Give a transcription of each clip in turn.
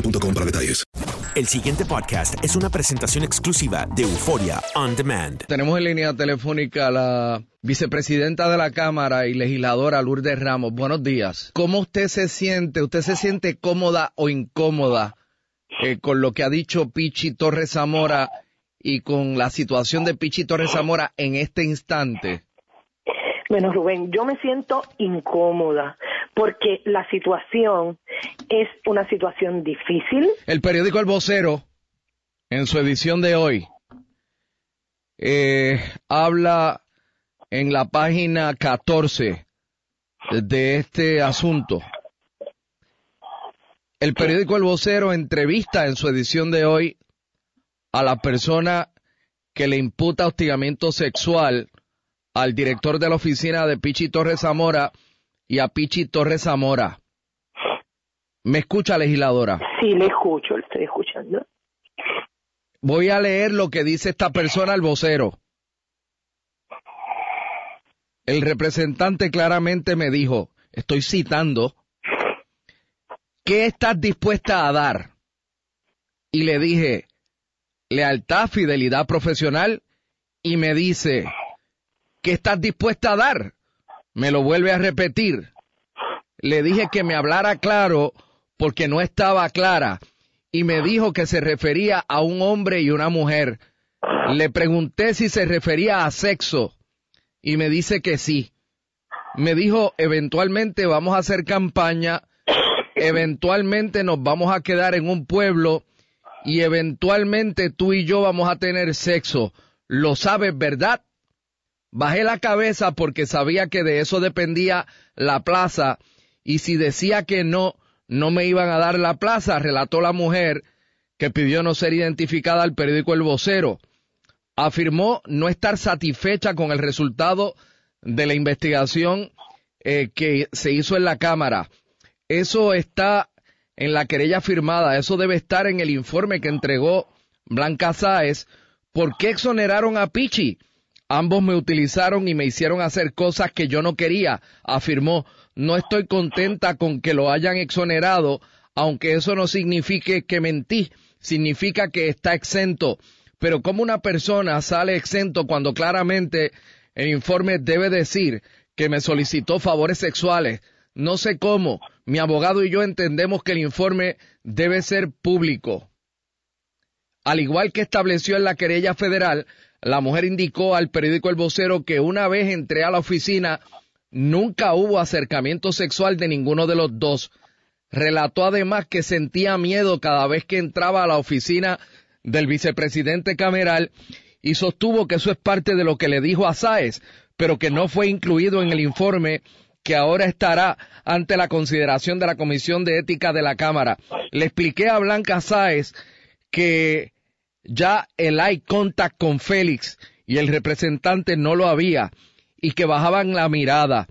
boostmobile.com para detalles. El siguiente podcast es una presentación exclusiva de Euforia On Demand. Tenemos en línea telefónica a la vicepresidenta de la Cámara y legisladora Lourdes Ramos. Buenos días. ¿Cómo usted se siente? ¿Usted se siente cómoda o incómoda eh, con lo que ha dicho Pichi Torres Zamora y con la situación de Pichi Torres Zamora en este instante? Bueno, Rubén, yo me siento incómoda porque la situación es una situación difícil. El periódico El Vocero, en su edición de hoy, eh, habla en la página 14 de este asunto. El periódico El Vocero entrevista en su edición de hoy a la persona que le imputa hostigamiento sexual al director de la oficina de Pichi Torres Zamora y a Pichi Torres Zamora. ¿Me escucha, legisladora? Sí, le escucho, le estoy escuchando. Voy a leer lo que dice esta persona al vocero. El representante claramente me dijo, estoy citando, ¿qué estás dispuesta a dar? Y le dije, lealtad, fidelidad profesional, y me dice, ¿qué estás dispuesta a dar? Me lo vuelve a repetir. Le dije que me hablara claro porque no estaba clara y me dijo que se refería a un hombre y una mujer. Le pregunté si se refería a sexo y me dice que sí. Me dijo, eventualmente vamos a hacer campaña, eventualmente nos vamos a quedar en un pueblo y eventualmente tú y yo vamos a tener sexo. Lo sabes, ¿verdad? Bajé la cabeza porque sabía que de eso dependía la plaza y si decía que no, no me iban a dar la plaza, relató la mujer que pidió no ser identificada al periódico El Vocero. Afirmó no estar satisfecha con el resultado de la investigación eh, que se hizo en la Cámara. Eso está en la querella firmada, eso debe estar en el informe que entregó Blanca Sáez. ¿Por qué exoneraron a Pichi? Ambos me utilizaron y me hicieron hacer cosas que yo no quería, afirmó. No estoy contenta con que lo hayan exonerado, aunque eso no signifique que mentí, significa que está exento. Pero ¿cómo una persona sale exento cuando claramente el informe debe decir que me solicitó favores sexuales? No sé cómo. Mi abogado y yo entendemos que el informe debe ser público. Al igual que estableció en la querella federal, la mujer indicó al periódico El Vocero que una vez entré a la oficina nunca hubo acercamiento sexual de ninguno de los dos. Relató además que sentía miedo cada vez que entraba a la oficina del vicepresidente Cameral y sostuvo que eso es parte de lo que le dijo a Sáez, pero que no fue incluido en el informe que ahora estará ante la consideración de la Comisión de Ética de la Cámara. Le expliqué a Blanca Sáez que ya el eye contact con Félix y el representante no lo había y que bajaban la mirada.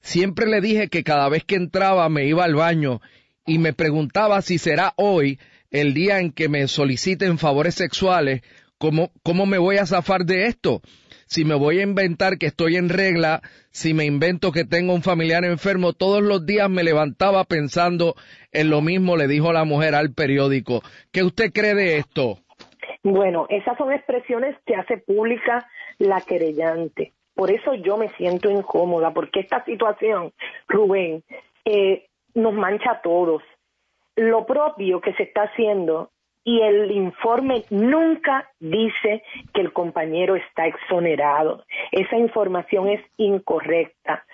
Siempre le dije que cada vez que entraba me iba al baño y me preguntaba si será hoy el día en que me soliciten favores sexuales, ¿cómo, cómo me voy a zafar de esto? Si me voy a inventar que estoy en regla, si me invento que tengo un familiar enfermo, todos los días me levantaba pensando en lo mismo, le dijo la mujer al periódico. ¿Qué usted cree de esto? Bueno, esas son expresiones que hace pública la querellante. Por eso yo me siento incómoda, porque esta situación, Rubén, eh, nos mancha a todos. Lo propio que se está haciendo y el informe nunca dice que el compañero está exonerado. Esa información es incorrecta.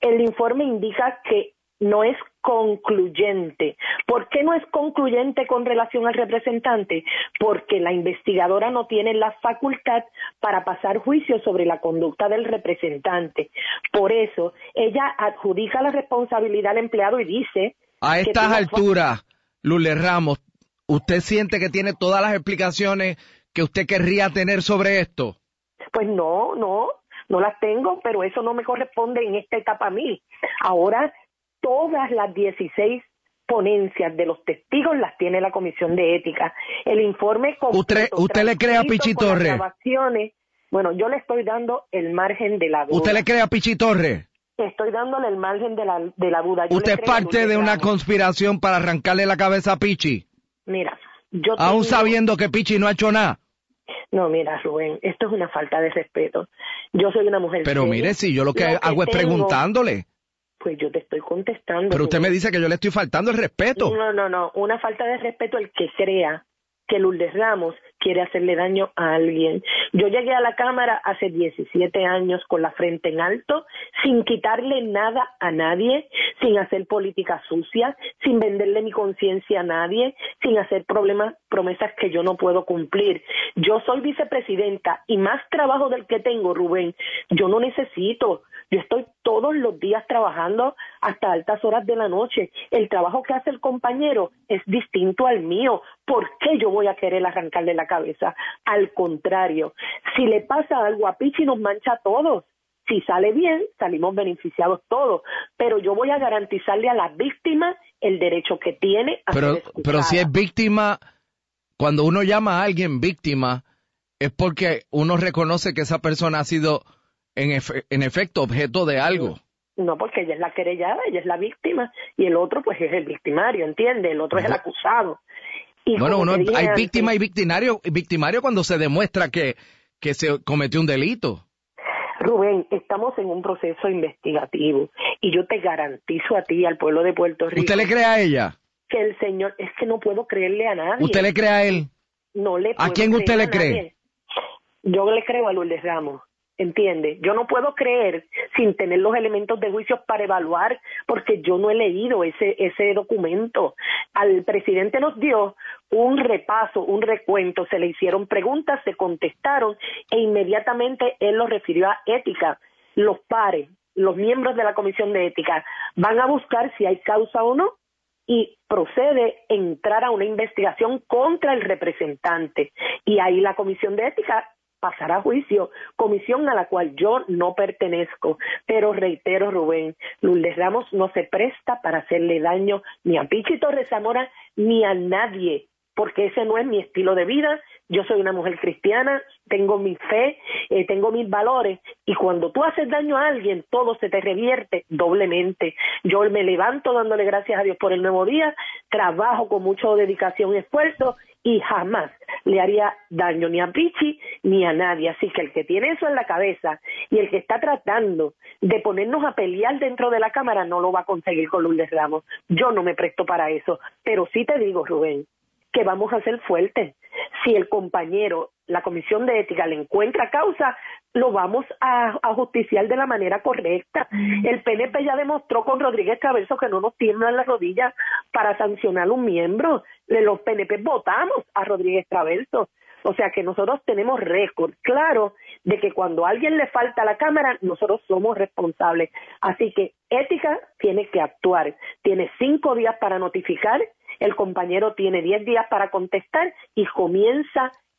El informe indica que no es concluyente. ¿Por qué no es concluyente con relación al representante? Porque la investigadora no tiene la facultad para pasar juicio sobre la conducta del representante. Por eso, ella adjudica la responsabilidad al empleado y dice... A estas alturas, Lule Ramos, ¿usted siente que tiene todas las explicaciones que usted querría tener sobre esto? Pues no, no, no las tengo, pero eso no me corresponde en esta etapa a mí. Ahora todas las 16 ponencias de los testigos las tiene la Comisión de Ética. El informe ¿Usted, usted le cree a Pichi Torre? Bueno, yo le estoy dando el margen de la duda. ¿Usted le cree a Pichi Torre? Estoy dándole el margen de la, de la duda. ¿Usted es parte de una conspiración para arrancarle la cabeza a Pichi? Mira, yo Aún sabiendo que Pichi no ha hecho nada. No, mira, Rubén, esto es una falta de respeto. Yo soy una mujer. Pero mire, si yo lo que, hago es preguntándole. Pues yo te estoy contestando. Pero usted me dice que yo le estoy faltando el respeto. No, no, no. Una falta de respeto el que crea que Lourdes Ramos quiere hacerle daño a alguien. Yo llegué a la Cámara hace 17 años con la frente en alto, sin quitarle nada a nadie, sin hacer política sucia, sin venderle mi conciencia a nadie, sin hacer problemas, promesas que yo no puedo cumplir. Yo soy vicepresidenta y más trabajo del que tengo, Rubén, yo no necesito. Yo estoy todos los días trabajando hasta altas horas de la noche. El trabajo que hace el compañero es distinto al mío. ¿Por qué yo voy a querer arrancarle la cabeza? Al contrario, si le pasa algo a Pichi nos mancha a todos. Si sale bien, salimos beneficiados todos, pero yo voy a garantizarle a la víctima el derecho que tiene a pero, ser Pero si es víctima, cuando uno llama a alguien víctima, es porque uno reconoce que esa persona ha sido en, en efecto objeto de algo. No, porque ella es la querellada, ella es la víctima, y el otro pues es el victimario, ¿entiende? El otro es el acusado. Y bueno, uno, hay víctima y victimario, victimario cuando se demuestra que, que se cometió un delito. Rubén, estamos en un proceso investigativo y yo te garantizo a ti, al pueblo de Puerto Rico. ¿Usted le cree a ella? Que el señor, es que no puedo creerle a nadie. ¿Usted le cree a él? No le ¿A quién usted le cree? Yo le creo a Lourdes Ramos. ¿Entiende? Yo no puedo creer sin tener los elementos de juicio para evaluar, porque yo no he leído ese, ese documento. Al presidente nos dio un repaso, un recuento, se le hicieron preguntas, se contestaron e inmediatamente él lo refirió a ética. Los pares, los miembros de la Comisión de Ética van a buscar si hay causa o no y procede entrar a una investigación contra el representante. Y ahí la Comisión de Ética pasar a juicio, comisión a la cual yo no pertenezco. Pero reitero, Rubén, Lourdes Ramos no se presta para hacerle daño ni a Pichi Torres Zamora ni a nadie, porque ese no es mi estilo de vida. Yo soy una mujer cristiana, tengo mi fe, eh, tengo mis valores, y cuando tú haces daño a alguien, todo se te revierte doblemente. Yo me levanto dándole gracias a Dios por el nuevo día, trabajo con mucha dedicación y esfuerzo, y jamás le haría daño ni a Pichi ni a nadie. Así que el que tiene eso en la cabeza y el que está tratando de ponernos a pelear dentro de la Cámara no lo va a conseguir con Lourdes Ramos. Yo no me presto para eso. Pero sí te digo, Rubén, que vamos a ser fuertes. Si el compañero, la Comisión de Ética le encuentra causa, lo vamos a, justiciar de la manera correcta. El PNP ya demostró con Rodríguez Traverso que no nos tiemblan las rodillas para sancionar un miembro. Los PNP votamos a Rodríguez Traverso. O sea que nosotros tenemos récord claro de que cuando a alguien le falta la cámara, nosotros somos responsables. Así que ética tiene que actuar. Tiene cinco días para notificar, el compañero tiene diez días para contestar y comienza